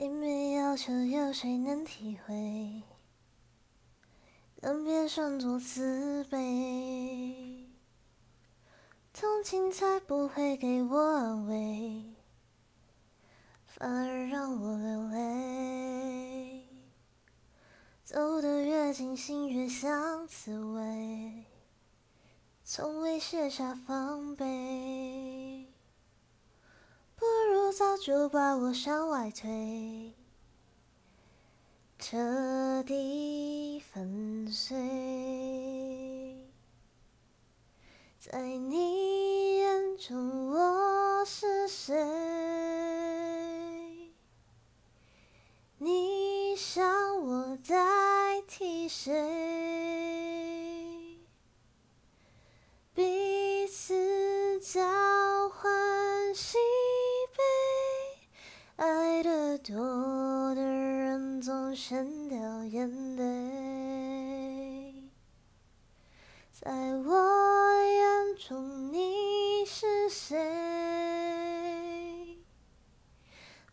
并没要求有谁能体会，更别算作慈悲。同情才不会给我安慰，反而让我流泪。走得越近，心越像刺猬，从未卸下防备。就把我向外推，彻底粉碎。在你眼中我是谁？你想我代替谁？彼此交先掉眼泪。在我眼中你是谁？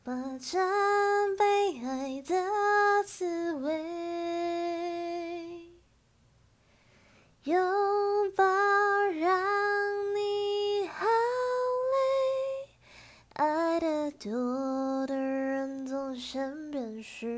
霸占被爱的滋味，拥抱让你好累，爱得多的人总先变虚